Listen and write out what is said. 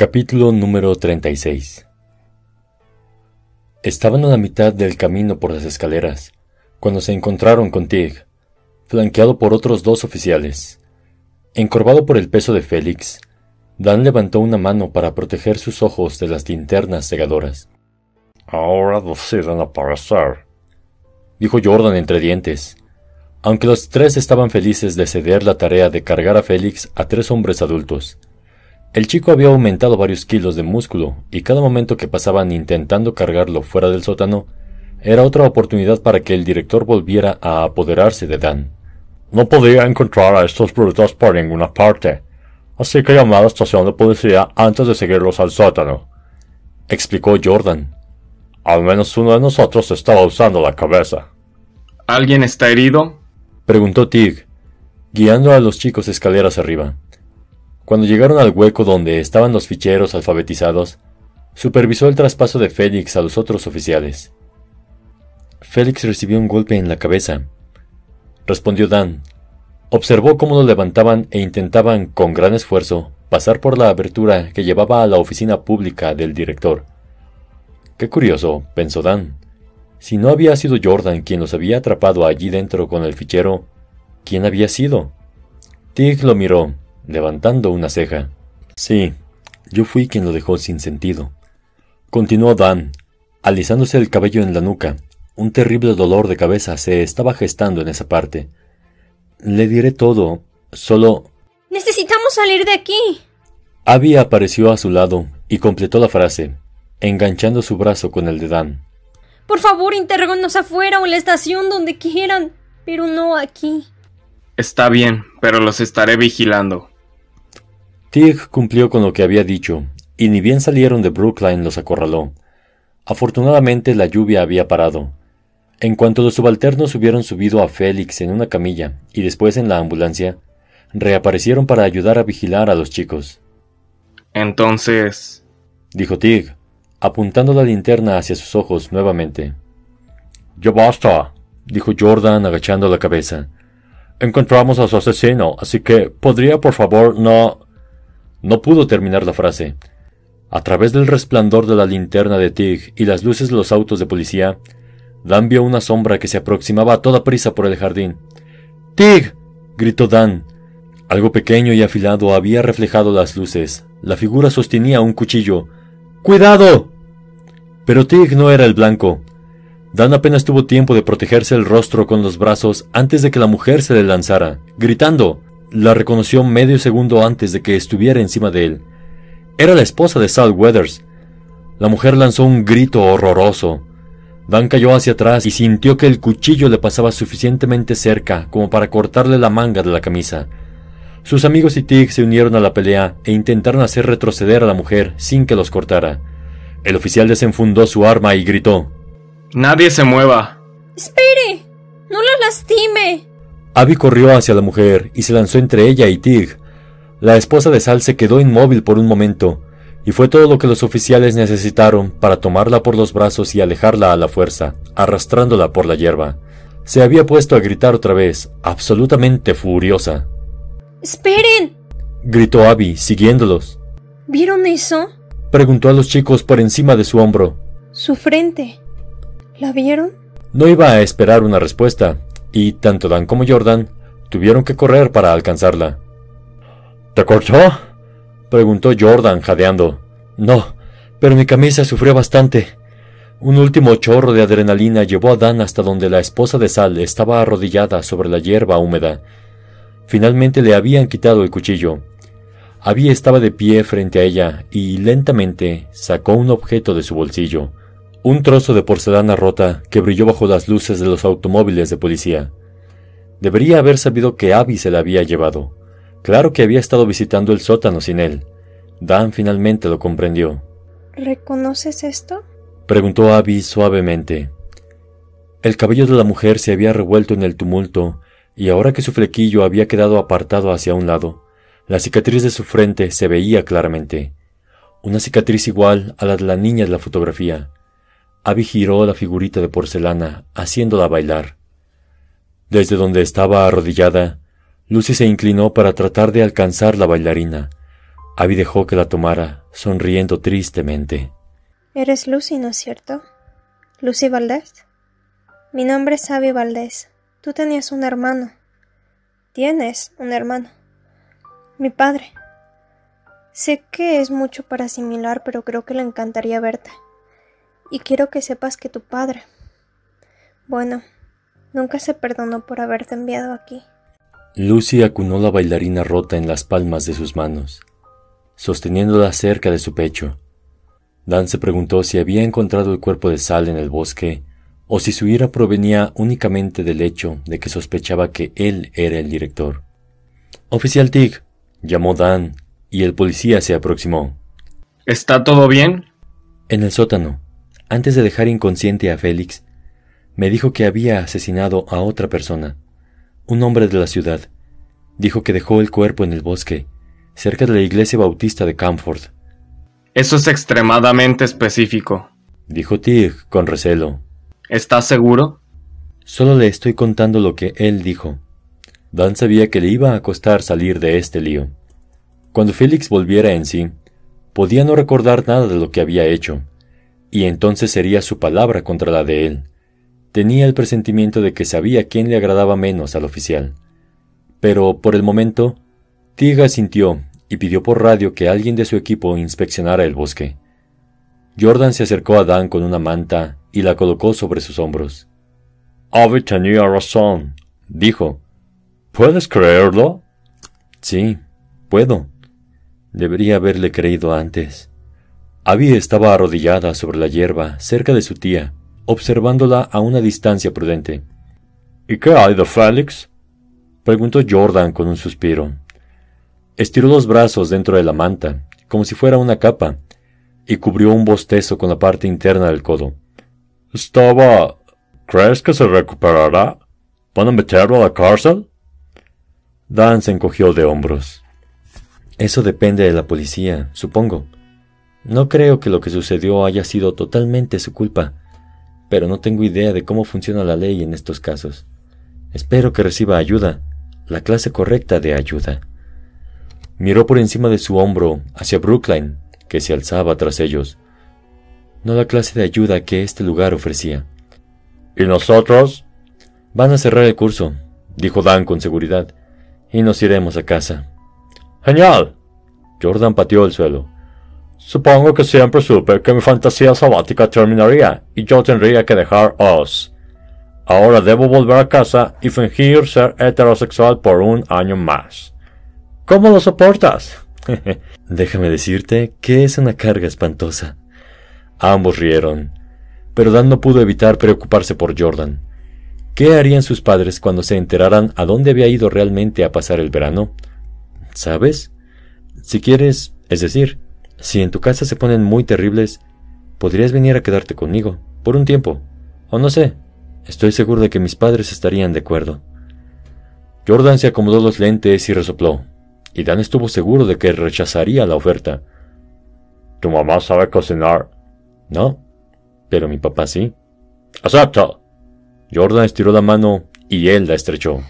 Capítulo número 36 Estaban a la mitad del camino por las escaleras, cuando se encontraron con Tig, flanqueado por otros dos oficiales. Encorvado por el peso de Félix, Dan levantó una mano para proteger sus ojos de las linternas cegadoras. Ahora deciden aparecer, dijo Jordan entre dientes. Aunque los tres estaban felices de ceder la tarea de cargar a Félix a tres hombres adultos. El chico había aumentado varios kilos de músculo y cada momento que pasaban intentando cargarlo fuera del sótano era otra oportunidad para que el director volviera a apoderarse de Dan. No podía encontrar a estos brutos por ninguna parte, así que llamé a la estación de policía antes de seguirlos al sótano, explicó Jordan. Al menos uno de nosotros estaba usando la cabeza. ¿Alguien está herido? preguntó Tig, guiando a los chicos escaleras arriba. Cuando llegaron al hueco donde estaban los ficheros alfabetizados, supervisó el traspaso de Félix a los otros oficiales. Félix recibió un golpe en la cabeza, respondió Dan. Observó cómo lo levantaban e intentaban, con gran esfuerzo, pasar por la abertura que llevaba a la oficina pública del director. Qué curioso, pensó Dan. Si no había sido Jordan quien los había atrapado allí dentro con el fichero, ¿quién había sido? Tig lo miró, levantando una ceja. Sí, yo fui quien lo dejó sin sentido. Continuó Dan, alisándose el cabello en la nuca. Un terrible dolor de cabeza se estaba gestando en esa parte. Le diré todo, solo... Necesitamos salir de aquí. Abby apareció a su lado y completó la frase, enganchando su brazo con el de Dan. Por favor, interróganos afuera o en la estación donde quieran, pero no aquí. Está bien, pero los estaré vigilando. Tig cumplió con lo que había dicho, y ni bien salieron de Brookline los acorraló. Afortunadamente la lluvia había parado. En cuanto los subalternos hubieron subido a Félix en una camilla y después en la ambulancia, reaparecieron para ayudar a vigilar a los chicos. Entonces, dijo Tig, apuntando la linterna hacia sus ojos nuevamente. Ya basta, dijo Jordan agachando la cabeza. Encontramos a su asesino, así que podría por favor no... No pudo terminar la frase. A través del resplandor de la linterna de Tig y las luces de los autos de policía, Dan vio una sombra que se aproximaba a toda prisa por el jardín. ¡Tig! gritó Dan. Algo pequeño y afilado había reflejado las luces. La figura sostenía un cuchillo. ¡Cuidado! Pero Tig no era el blanco. Dan apenas tuvo tiempo de protegerse el rostro con los brazos antes de que la mujer se le lanzara, gritando. La reconoció medio segundo antes de que estuviera encima de él. Era la esposa de Sal Weathers. La mujer lanzó un grito horroroso. Dan cayó hacia atrás y sintió que el cuchillo le pasaba suficientemente cerca como para cortarle la manga de la camisa. Sus amigos y Tig se unieron a la pelea e intentaron hacer retroceder a la mujer sin que los cortara. El oficial desenfundó su arma y gritó: Nadie se mueva. Espere. No la lastime. Abby corrió hacia la mujer y se lanzó entre ella y Tig. La esposa de Sal se quedó inmóvil por un momento, y fue todo lo que los oficiales necesitaron para tomarla por los brazos y alejarla a la fuerza, arrastrándola por la hierba. Se había puesto a gritar otra vez, absolutamente furiosa. ¡Esperen! gritó Abby, siguiéndolos. ¿Vieron eso? preguntó a los chicos por encima de su hombro. Su frente. ¿La vieron? No iba a esperar una respuesta, y tanto Dan como Jordan tuvieron que correr para alcanzarla. ¿Te cortó? preguntó Jordan jadeando. No, pero mi camisa sufrió bastante. Un último chorro de adrenalina llevó a Dan hasta donde la esposa de Sal estaba arrodillada sobre la hierba húmeda. Finalmente le habían quitado el cuchillo. Abby estaba de pie frente a ella y lentamente sacó un objeto de su bolsillo un trozo de porcelana rota que brilló bajo las luces de los automóviles de policía. Debería haber sabido que Abby se la había llevado. Claro que había estado visitando el sótano sin él. Dan finalmente lo comprendió. ¿Reconoces esto? preguntó Abby suavemente. El cabello de la mujer se había revuelto en el tumulto, y ahora que su flequillo había quedado apartado hacia un lado, la cicatriz de su frente se veía claramente. Una cicatriz igual a la de la niña de la fotografía. Abby giró la figurita de porcelana, haciéndola bailar. Desde donde estaba arrodillada, Lucy se inclinó para tratar de alcanzar la bailarina. Abby dejó que la tomara, sonriendo tristemente. Eres Lucy, ¿no es cierto? Lucy Valdés. Mi nombre es Abby Valdés. Tú tenías un hermano. Tienes un hermano. Mi padre. Sé que es mucho para asimilar, pero creo que le encantaría verte. Y quiero que sepas que tu padre. Bueno, nunca se perdonó por haberte enviado aquí. Lucy acunó la bailarina rota en las palmas de sus manos, sosteniéndola cerca de su pecho. Dan se preguntó si había encontrado el cuerpo de Sal en el bosque o si su ira provenía únicamente del hecho de que sospechaba que él era el director. Oficial Tig, llamó Dan, y el policía se aproximó. ¿Está todo bien? En el sótano, antes de dejar inconsciente a Félix, me dijo que había asesinado a otra persona, un hombre de la ciudad. Dijo que dejó el cuerpo en el bosque, cerca de la iglesia bautista de Camford. Eso es extremadamente específico, dijo Tig con recelo. ¿Estás seguro? Solo le estoy contando lo que él dijo. Dan sabía que le iba a costar salir de este lío. Cuando Félix volviera en sí, podía no recordar nada de lo que había hecho, y entonces sería su palabra contra la de él. Tenía el presentimiento de que sabía quién le agradaba menos al oficial. Pero, por el momento, Tiga sintió y pidió por radio que alguien de su equipo inspeccionara el bosque. Jordan se acercó a Dan con una manta y la colocó sobre sus hombros. Abby tenía razón, dijo. ¿Puedes creerlo? Sí, puedo. Debería haberle creído antes. Abby estaba arrodillada sobre la hierba, cerca de su tía, observándola a una distancia prudente. ¿Y qué hay de Félix? preguntó Jordan con un suspiro. Estiró los brazos dentro de la manta, como si fuera una capa, y cubrió un bostezo con la parte interna del codo. Estaba... ¿Crees que se recuperará? ¿Van a meterlo a la cárcel? Dan se encogió de hombros. Eso depende de la policía, supongo. No creo que lo que sucedió haya sido totalmente su culpa, pero no tengo idea de cómo funciona la ley en estos casos. Espero que reciba ayuda, la clase correcta de ayuda. Miró por encima de su hombro hacia Brookline, que se alzaba tras ellos. No la clase de ayuda que este lugar ofrecía. ¿Y nosotros? Van a cerrar el curso, dijo Dan con seguridad, y nos iremos a casa. Genial. Jordan pateó el suelo. Supongo que siempre supe que mi fantasía sabática terminaría y yo tendría que dejar Oz. Ahora debo volver a casa y fingir ser heterosexual por un año más. ¿Cómo lo soportas? Déjame decirte que es una carga espantosa. Ambos rieron, pero Dan no pudo evitar preocuparse por Jordan. ¿Qué harían sus padres cuando se enteraran a dónde había ido realmente a pasar el verano? ¿Sabes? Si quieres, es decir, si en tu casa se ponen muy terribles, podrías venir a quedarte conmigo, por un tiempo. O no sé, estoy seguro de que mis padres estarían de acuerdo. Jordan se acomodó los lentes y resopló, y Dan estuvo seguro de que rechazaría la oferta. ¿Tu mamá sabe cocinar? No, pero mi papá sí. Acepto. Jordan estiró la mano y él la estrechó.